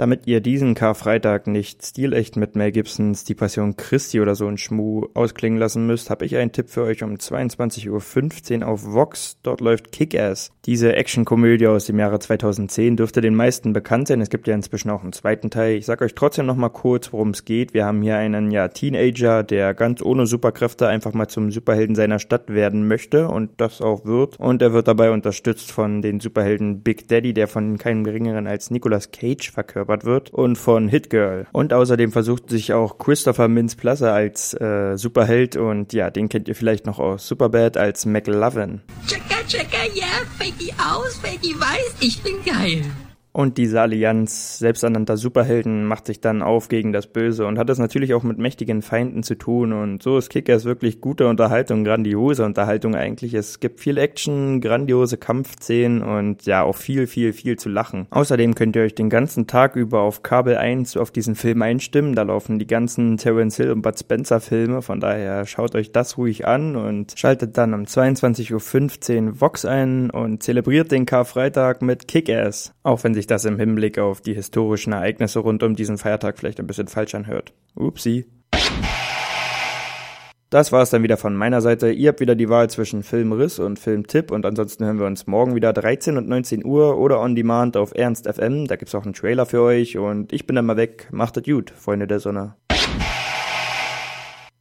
Damit ihr diesen Karfreitag nicht stilecht mit Mel Gibsons Die Passion Christi oder so ein Schmuh ausklingen lassen müsst, habe ich einen Tipp für euch um 22.15 Uhr auf Vox. Dort läuft Kick-Ass. Diese Actionkomödie aus dem Jahre 2010 dürfte den meisten bekannt sein. Es gibt ja inzwischen auch einen zweiten Teil. Ich sag euch trotzdem nochmal kurz, worum es geht. Wir haben hier einen ja Teenager, der ganz ohne Superkräfte einfach mal zum Superhelden seiner Stadt werden möchte und das auch wird. Und er wird dabei unterstützt von den Superhelden Big Daddy, der von keinem geringeren als Nicolas Cage verkörpert verkörpert wird und von Hit Girl. Und außerdem versucht sich auch Christopher Mintz-Plasse als äh, Superheld und ja, den kennt ihr vielleicht noch aus Superbad als McLovin. Checker, checker, yeah, Fakey aus, Fakey weiß, ich bin geil. Und diese Allianz selbsternannter Superhelden macht sich dann auf gegen das Böse und hat es natürlich auch mit mächtigen Feinden zu tun. Und so ist Kickers wirklich gute Unterhaltung, grandiose Unterhaltung eigentlich. Es gibt viel Action, grandiose Kampfszenen und ja, auch viel, viel, viel zu lachen. Außerdem könnt ihr euch den ganzen Tag über auf Kabel 1 auf diesen Film einstimmen. Da laufen die ganzen Terence Hill und Bud Spencer Filme. Von daher schaut euch das ruhig an und schaltet dann um 22.15 Uhr Vox ein und zelebriert den Karfreitag mit Kick-Ass. Auch wenn sich das im Hinblick auf die historischen Ereignisse rund um diesen Feiertag vielleicht ein bisschen falsch anhört. Upsi. Das war es dann wieder von meiner Seite. Ihr habt wieder die Wahl zwischen Filmriss und Filmtipp und ansonsten hören wir uns morgen wieder 13 und 19 Uhr oder on demand auf Ernst FM. Da gibt's auch einen Trailer für euch und ich bin dann mal weg. Macht es gut, Freunde der Sonne.